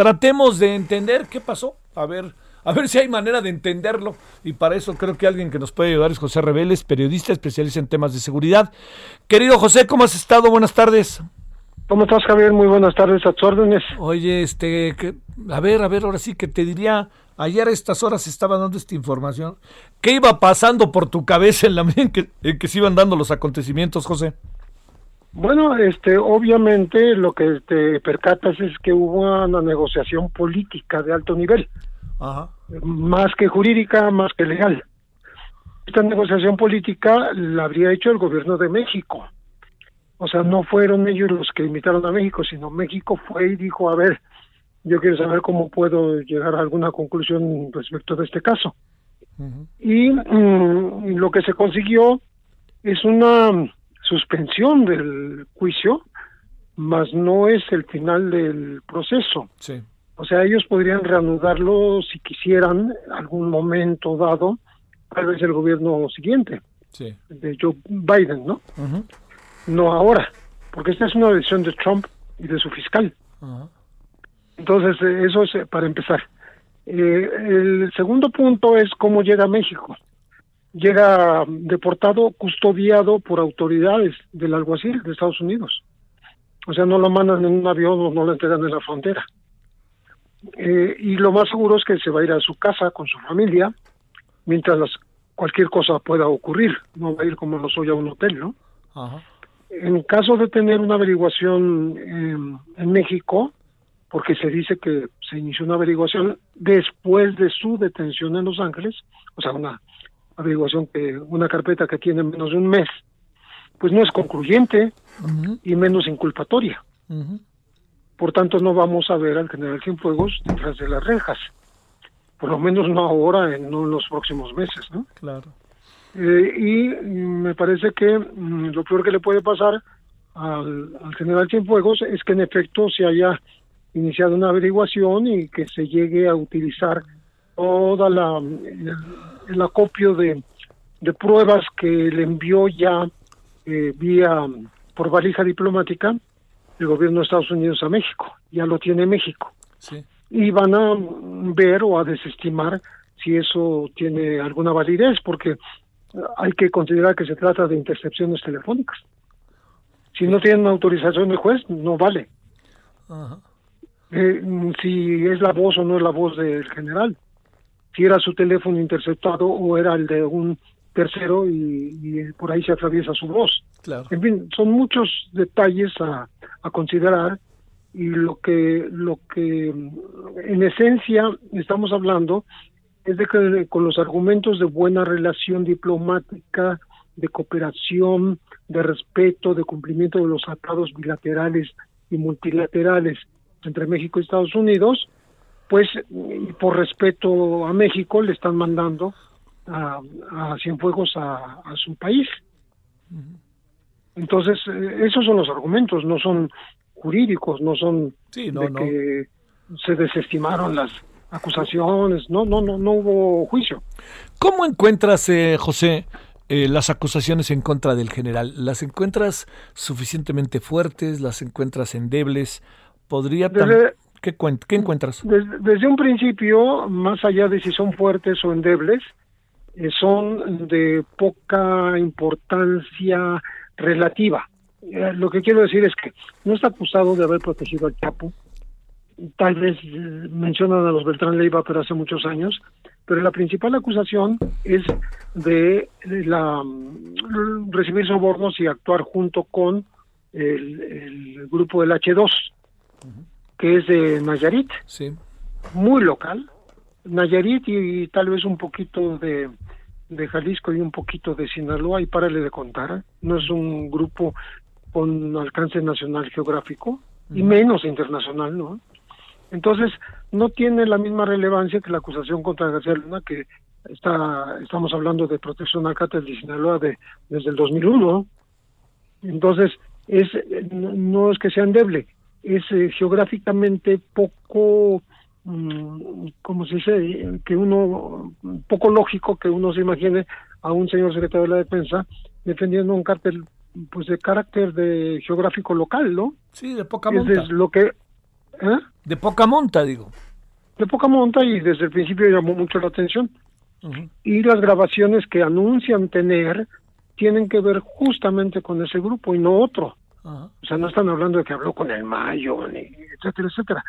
Tratemos de entender qué pasó. A ver, a ver si hay manera de entenderlo. Y para eso creo que alguien que nos puede ayudar es José Reveles, periodista especialista en temas de seguridad. Querido José, ¿cómo has estado? Buenas tardes. ¿Cómo estás, Javier? Muy buenas tardes a tus órdenes. Oye, este, que, a ver, a ver, ahora sí que te diría, ayer a estas horas estaba dando esta información. ¿Qué iba pasando por tu cabeza en la medida en que, en que se iban dando los acontecimientos, José? Bueno, este, obviamente lo que te percatas es que hubo una negociación política de alto nivel, Ajá. más que jurídica, más que legal. Esta negociación política la habría hecho el gobierno de México. O sea, no fueron ellos los que invitaron a México, sino México fue y dijo, a ver, yo quiero saber cómo puedo llegar a alguna conclusión respecto de este caso. Y mm, lo que se consiguió es una suspensión del juicio, mas no es el final del proceso. Sí. O sea, ellos podrían reanudarlo si quisieran, algún momento dado, tal vez el gobierno siguiente, Sí. de Joe Biden, ¿no? No ahora, porque esta es una decisión de Trump y de su fiscal. Entonces, eh, eso es eh, para empezar. Eh, el segundo punto es cómo llega a México. Llega deportado, custodiado por autoridades del alguacil de Estados Unidos. O sea, no lo mandan en un avión o no lo entregan en la frontera. Eh, y lo más seguro es que se va a ir a su casa con su familia mientras las- cualquier cosa pueda ocurrir. No va a ir como lo soy a un hotel, ¿no? Ajá. En caso de tener una averiguación eh, en México, porque se dice que se inició una averiguación después de su detención en Los Ángeles, o sea, una averiguación que una carpeta que tiene menos de un mes, pues no es concluyente y menos inculpatoria. Por tanto, no vamos a ver al general Cienfuegos detrás de las rejas. Por lo menos no ahora, en, no en los próximos meses, ¿no? Claro. Eh, y mm, me parece que mm, lo peor que le puede pasar al, al general Cienfuegos es que en efecto se haya iniciado una averiguación y que se llegue a utilizar toda la el, acopio de, de pruebas que le envió ya eh, vía por valija diplomática el gobierno de Estados Unidos a México ya lo tiene México Sí. y van a mm, ver o a desestimar si eso tiene alguna validez, porque eh, hay que considerar que se trata de intercepciones telefónicas. Si no tienen autorización del juez, no vale. Ajá. Eh, mm, si es la voz o no es la voz del general, si era su teléfono interceptado o era el de un tercero y, y por ahí se atraviesa su voz. Claro. En fin, son muchos detalles a, a considerar y lo que lo que mm, en esencia estamos hablando es de que con los argumentos de buena relación diplomática, de cooperación, de respeto, de cumplimiento de los tratados bilaterales y multilaterales entre México y Estados Unidos, pues y por respeto a México le están mandando a, a Cienfuegos a, a su país. Entonces, eh, esos son los argumentos, no son jurídicos, no son Sí, no, de no. que se desestimaron las acusaciones, no, no, no, no hubo juicio. ¿Cómo encuentras, eh, José, eh, las acusaciones en contra del general? ¿Las encuentras suficientemente fuertes? ¿Las encuentras endebles? ¿Podría Desde- ¿Qué, ¿Qué encuentras? Desde, desde un principio, más allá de si son fuertes o endebles, eh, son de poca importancia relativa. Eh, lo que quiero decir es que no está acusado de haber protegido al Chapo. Tal vez eh, mencionan a los Beltrán Leiva, pero hace muchos años. Pero la principal acusación es de la mm, recibir sobornos y actuar junto con el, el grupo del H2, que es de Nayarit Sí. muy local, Nayarit y, tal vez un poquito de, de Jalisco y un poquito de Sinaloa y párale de contar, no es un grupo con alcance nacional geográfico, y menos internacional, ¿no? Entonces, no tiene la misma relevancia que la acusación contra García Luna, que está, estamos hablando de protección al cártel de Sinaloa de, desde el 2001. Entonces, es, no es que sea endeble, es eh, geográficamente poco, mm, como se dice? Que uno, poco lógico que uno se imagine a un señor secretario de la Defensa defendiendo un cártel pues de carácter de geográfico local, ¿no? Sí, de poca monta. Es lo que ¿eh? De poca monta, digo. De poca monta y desde el principio llamó mucho la atención. Y las grabaciones que anuncian tener tienen que ver justamente con ese grupo y no otro. O sea, no están hablando de que habló con el Mayo, ni etcétera, etcétera.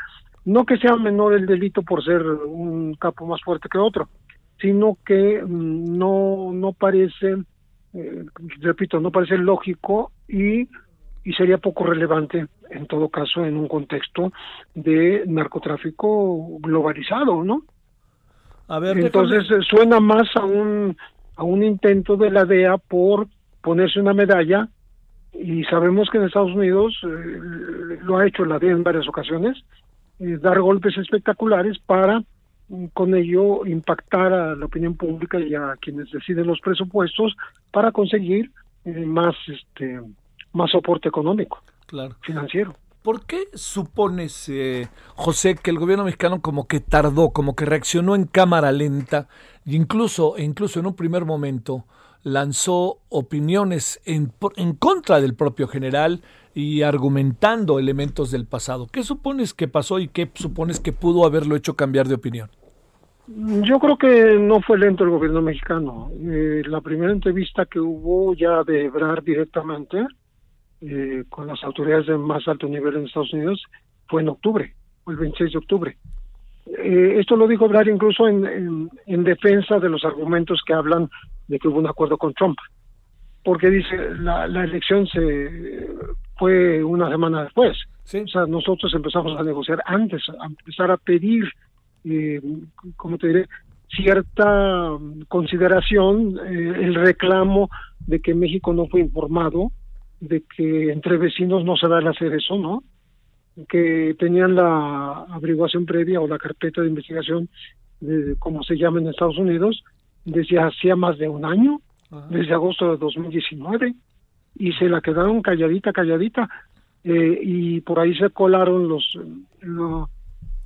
No que sea menor el delito por ser un capo más fuerte que otro, sino que mm, no, no parece, eh, repito, no parece lógico y, y sería poco relevante en todo caso en un contexto de narcotráfico globalizado, ¿no? A ver, Entonces eh, suena más a un a un intento de la DEA por ponerse una medalla y sabemos que en Estados Unidos eh, lo ha hecho la DEA en varias ocasiones, eh, dar golpes espectaculares para mm, con ello impactar a la opinión pública y a quienes deciden los presupuestos para conseguir más este más soporte económico claro. financiero. ¿Por qué supones, eh, José, que el gobierno mexicano como que tardó, como que reaccionó en cámara lenta, incluso, e incluso en un primer momento lanzó opiniones en, en contra del propio general y argumentando elementos del pasado? ¿Qué supones que pasó y qué supones que pudo haberlo hecho cambiar de opinión? Yo creo que no fue lento el gobierno mexicano. Eh, la primera entrevista que hubo ya de Ebrar directamente, eh, con las autoridades de más alto nivel en Estados Unidos fue en octubre, el 26 de octubre. Eh, esto lo dijo Blair incluso en, en, defensa de los argumentos que hablan de que hubo un acuerdo con Trump, porque dice la, la elección se fue una semana después. O sea, nosotros empezamos a negociar antes, a empezar a pedir, eh, como te diré, cierta consideración, eh, el reclamo de que México no fue informado de que entre vecinos no se va a hacer eso, ¿no? Que tenían la averiguación previa o la carpeta de investigación, de, como se llama en Estados Unidos, desde hacía más de un año, desde agosto de 2019, y se la quedaron calladita, calladita, eh, y por ahí se colaron los, los,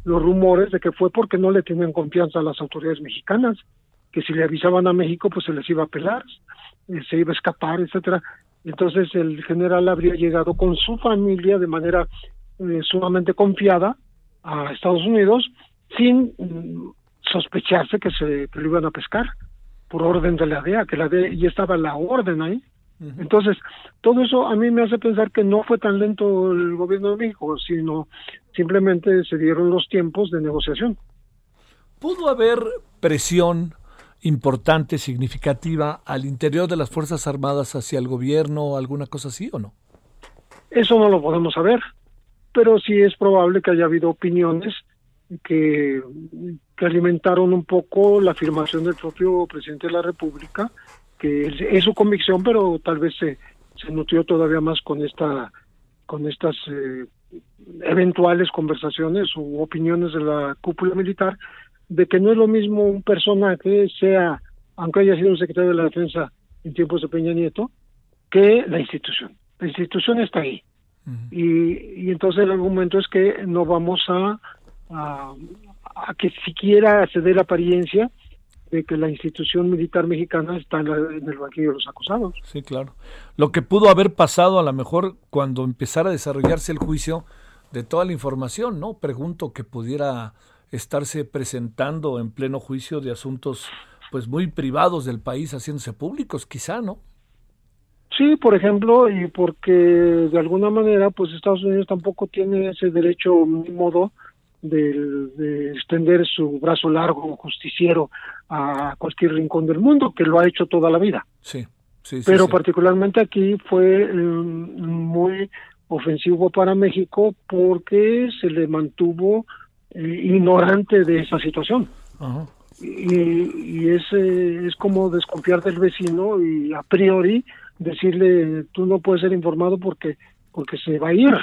los rumores de que fue porque no le tenían confianza a las autoridades mexicanas, que si le avisaban a México, pues se les iba a pelar, eh, se iba a escapar, etcétera. Entonces el general habría llegado con su familia de manera eh, sumamente confiada a Estados Unidos sin mm, sospecharse que se lo iban a pescar por orden de la DEA, que la DEA ya estaba la orden ahí. Entonces, todo eso a mí me hace pensar que no fue tan lento el gobierno de México, sino simplemente se dieron los tiempos de negociación. ¿Pudo haber presión importante, significativa al interior de las Fuerzas Armadas hacia el gobierno o alguna cosa así o no? Eso no lo podemos saber, pero sí es probable que haya habido opiniones que, que alimentaron un poco la afirmación del propio presidente de la República, que es, su convicción, pero tal vez se, se nutrió todavía más con esta con estas eh, eventuales conversaciones u opiniones de la cúpula militar de que no es lo mismo un personaje, sea, aunque haya sido un secretario de la defensa en tiempos de Peña Nieto, que la institución. La institución está ahí. y, y, entonces el argumento es que no vamos a, a, a, que siquiera se dé la apariencia de que la institución militar mexicana está en, en, el banquillo de los acusados. Sí, claro. Lo que pudo haber pasado a lo mejor cuando empezara a desarrollarse el juicio de toda la información, ¿no? Pregunto que pudiera estarse presentando en pleno juicio de asuntos pues muy privados del país haciéndose públicos, quizá, ¿no? Sí, por ejemplo, y porque de alguna manera pues Estados Unidos tampoco tiene ese derecho modo de, de, extender su brazo largo justiciero a cualquier rincón del mundo, que lo ha hecho toda la vida. Sí, sí, sí Pero sí. particularmente aquí fue um, muy ofensivo para México porque se le mantuvo ignorante de esa situación. Ajá. Y, y es, eh, es como desconfiar del vecino y a priori decirle tú no puedes ser informado porque porque se va a ir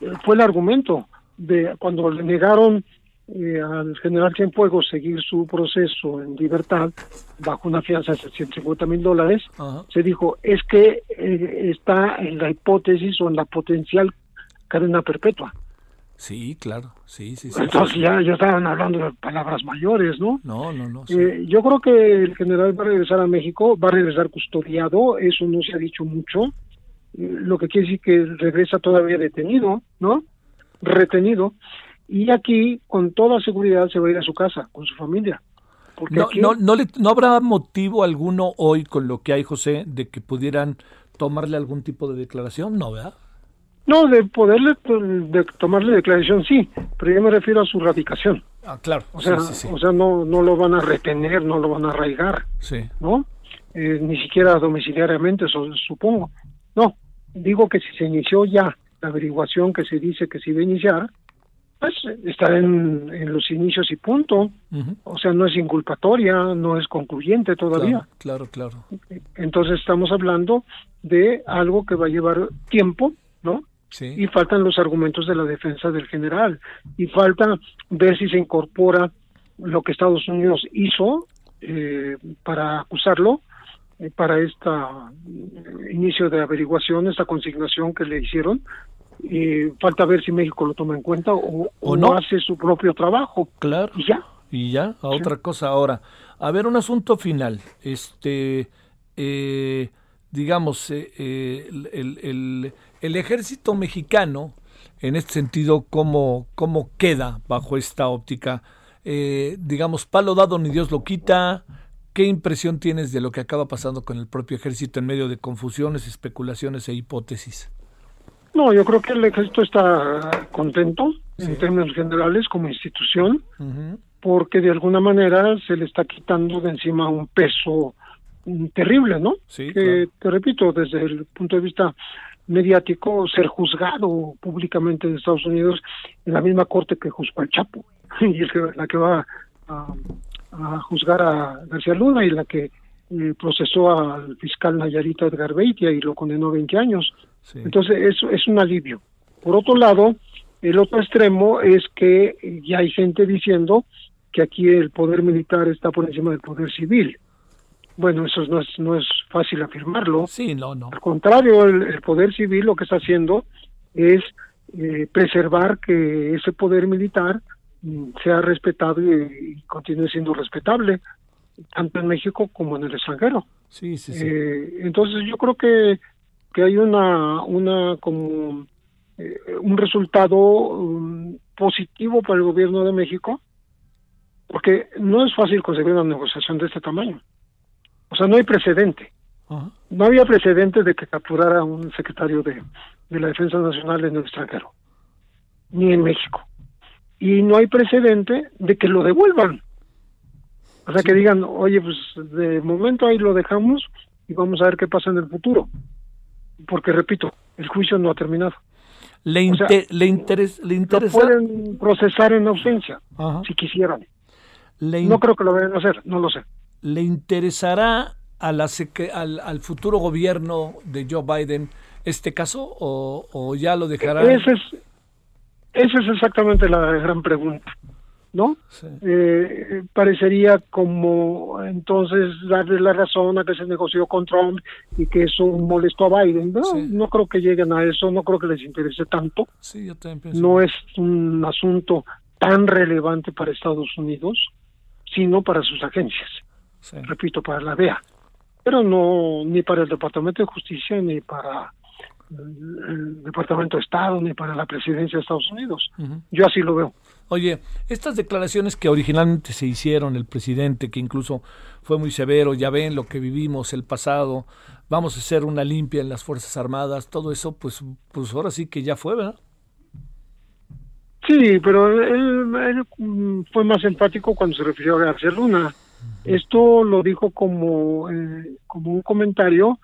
eh, fue el argumento de cuando le negaron eh, al general Cienfuegos seguir su proceso en libertad bajo una fianza de 150 mil dólares, se dijo, es que eh, está en la hipótesis o en la potencial cadena perpetua. Sí, claro, sí, sí, sí. Entonces ya, ya estaban hablando de palabras mayores, ¿no? No, no, no. Eh, yo creo que el general va a regresar a México, va a regresar custodiado, eso no se ha dicho mucho, lo que quiere decir que regresa todavía detenido, ¿no? Retenido y aquí con toda seguridad se va a ir a su casa con su familia. no, no, no, le, ¿No habrá motivo alguno hoy con lo que hay, José, de que pudieran tomarle algún tipo de declaración? No, ¿verdad? No, de poderle de tomarle declaración sí, pero yo me refiero a su radicación. Ah, claro. O sea, o sea no, no lo van a retener, no lo van a arraigar. Sí. ¿No? Eh, ni siquiera domiciliariamente, supongo. No, digo que si se inició ya la averiguación que se dice que se iba a iniciar, pues está en, los inicios y punto. O sea, no es inculpatoria, no es concluyente todavía. Claro, claro, Entonces estamos hablando de algo que va a llevar tiempo, ¿no? Sí. Y faltan los argumentos de la defensa del general. Y falta ver si se incorpora lo que Estados Unidos hizo eh, para acusarlo, eh, para este inicio de averiguación, esta consignación que le hicieron, y falta ver si México lo toma en cuenta o, no hace su propio trabajo. Claro. Y ya. Y ya, a otra cosa ahora. A ver, un asunto final. Este, eh, digamos, eh, eh, el, el, el, ejército mexicano, en este sentido, ¿cómo, cómo queda bajo esta óptica? digamos, palo dado ni Dios lo quita. ¿Qué impresión tienes de lo que acaba pasando con el propio ejército en medio de confusiones, especulaciones e hipótesis? No, yo creo que el ejército está contento en términos generales como institución, porque de alguna manera se le está quitando de encima un peso mm, terrible, ¿no? Sí, que, te repito, desde el punto de vista mediático, ser juzgado públicamente en Estados Unidos en la misma corte que juzgó al Chapo, y es la que va a, a juzgar a García Luna y la que eh, procesó al fiscal Nayarita Edgar Beitia y lo condenó a 20 años. Entonces, eso es un alivio. Por otro lado, el otro extremo es que ya hay gente diciendo que aquí el poder militar está por encima del poder civil. Bueno, eso no es, no es fácil afirmarlo. Sí, no, no. Al contrario, el, poder civil lo que está haciendo es eh, preservar que ese poder militar mm, sea respetado y, continúe siendo respetable, tanto en México como en el extranjero. Sí, sí, sí. Eh, entonces yo creo que que hay una, una como eh, un resultado um, positivo para el gobierno de México, porque no es fácil conseguir una negociación de este tamaño. O sea, no hay precedente. No había precedente de que capturara a un secretario de, de la Defensa Nacional en el extranjero, ni en México. Y no hay precedente de que lo devuelvan. O sea, que digan, oye, pues de momento ahí lo dejamos y vamos a ver qué pasa en el futuro porque repito, el juicio no ha terminado. ¿Le, le, interesa? pueden procesar en ausencia, si quisieran. no creo que lo vayan a hacer, no lo sé. ¿Le interesará a la al, al, futuro gobierno de Joe Biden este caso o, o ya lo dejará? Esa es, esa es exactamente la gran pregunta. ¿No? Eh, parecería como entonces darle la razón a que se negoció con Trump y que eso molestó a Biden. No, no creo que lleguen a eso, no creo que les interese tanto. no es un asunto tan relevante para Estados Unidos, sino para sus agencias. Repito, para la DEA. Pero no ni para el Departamento de Justicia ni para el Departamento de Estado ni para la presidencia de Estados Unidos. Yo así lo veo. Oye, estas declaraciones que originalmente se hicieron, el presidente, que incluso fue muy severo, ya ven lo que vivimos, el pasado, vamos a hacer una limpia en las Fuerzas Armadas, todo eso, pues, pues ahora sí que ya fue, ¿verdad? Sí, pero él, fue más empático cuando se refirió a García Luna. Esto lo dijo como, eh, como un comentario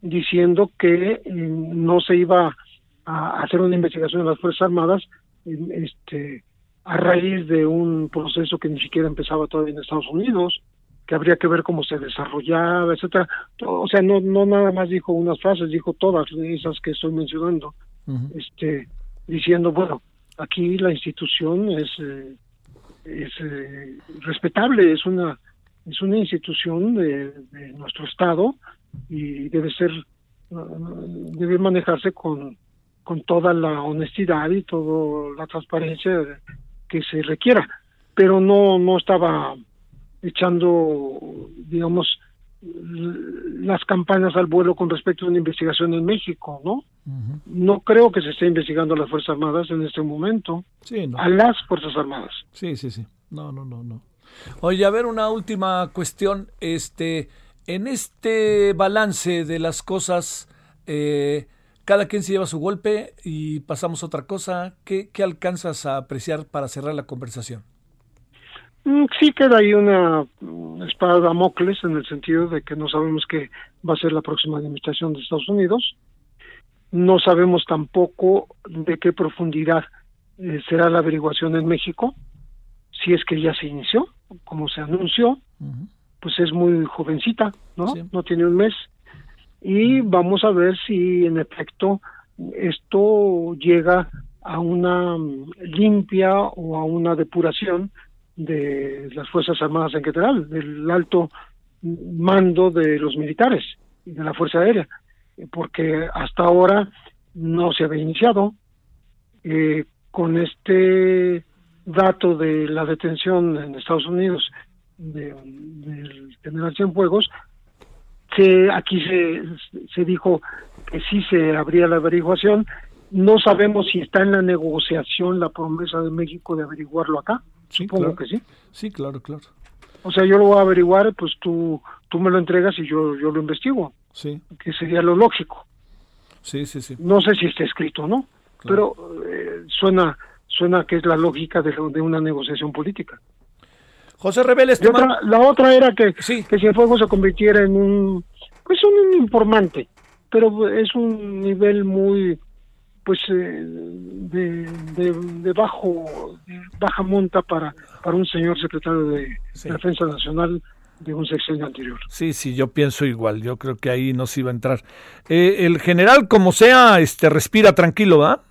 diciendo que eh, no se iba a hacer una investigación en las Fuerzas Armadas este, a raíz de un proceso que ni siquiera empezaba todavía en Estados Unidos, que habría que ver cómo se desarrollaba, etcétera. O sea, no no nada más dijo unas frases, dijo todas esas que estoy mencionando. Este diciendo, bueno, aquí la institución es, eh, es eh, respetable, es una, es una institución de, nuestro Estado y debe ser, debe manejarse con, con toda la honestidad y toda la transparencia que se requiera, pero no, no estaba echando, digamos, las campanas al vuelo con respecto a una investigación en México, ¿no? No creo que se esté investigando a las Fuerzas Armadas en este momento. Sí, no. A las Fuerzas Armadas. Sí, sí, sí. No, no, no, no. Oye, a ver, una última cuestión. Este, en este balance de las cosas, eh, cada quien se lleva su golpe y pasamos a otra cosa. ¿Qué, ¿Qué alcanzas a apreciar para cerrar la conversación? Mm, sí queda ahí una mm, espada de Damocles en el sentido de que no sabemos qué va a ser la próxima administración de Estados Unidos. No sabemos tampoco de qué profundidad eh, será la averiguación en México, si es que ya se inició, como se anunció, pues es muy jovencita, ¿no? No tiene un mes. Y vamos a ver si en efecto esto llega a una mm, limpia o a una depuración de las Fuerzas Armadas en general, del alto mando de los militares y de la Fuerza Aérea, porque hasta ahora no se había iniciado. Eh, con este dato de la detención en Estados Unidos del general Cienfuegos, que aquí se, se dijo que sí se abría la averiguación. No sabemos si está en la negociación la promesa de México de averiguarlo acá. Supongo que sí. Sí, claro, claro. O sea, yo lo voy a averiguar, pues tú, tú me lo entregas y yo, yo lo investigo. Sí. Que sería lo lógico. Sí, sí, sí. No sé si está escrito o no, pero eh, suena, suena que es la lógica de, de una negociación política. José Reveles, la otra era que, sí. que Cienfuegos se convirtiera en un, pues un informante, pero es un nivel muy pues eh, de, de, bajo baja monta para para un señor secretario de defensa nacional de un sexenio anterior. Sí, sí, yo pienso igual. Yo creo que ahí no se iba a entrar. Eh, el general, como sea, este respira tranquilo, ¿va?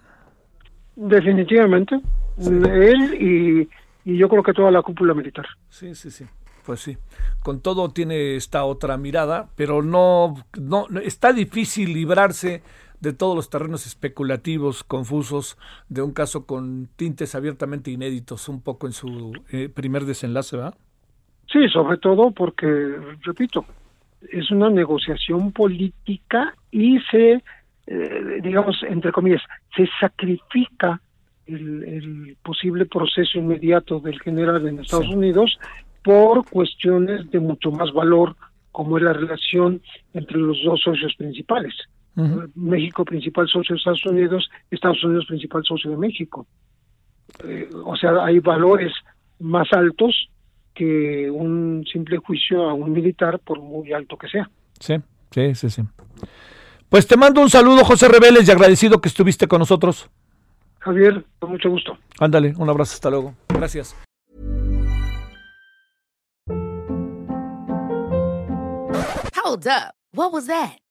Definitivamente. Él y, y yo creo que toda la cúpula militar. Sí, sí, sí. Pues sí, con todo tiene esta otra mirada, pero no, no, está difícil librarse de todos los terrenos especulativos, confusos, de un caso con tintes abiertamente inéditos, un poco en su eh, primer desenlace, ¿va? Sí, sobre todo porque, repito, es una negociación política y se, eh, digamos, entre comillas, se sacrifica el, posible proceso inmediato del general en Estados Unidos por cuestiones de mucho más valor, como es la relación entre los dos socios principales. México principal socio de Estados Unidos, Estados Unidos principal socio de México. Eh, o sea, hay valores más altos que un simple juicio a un militar, por muy alto que sea. Sí, sí, sí, sí. Pues te mando un saludo, José Reveles, y agradecido que estuviste con nosotros. Javier, con mucho gusto. Ándale, un abrazo, hasta luego. Gracias. Hold up. What was that?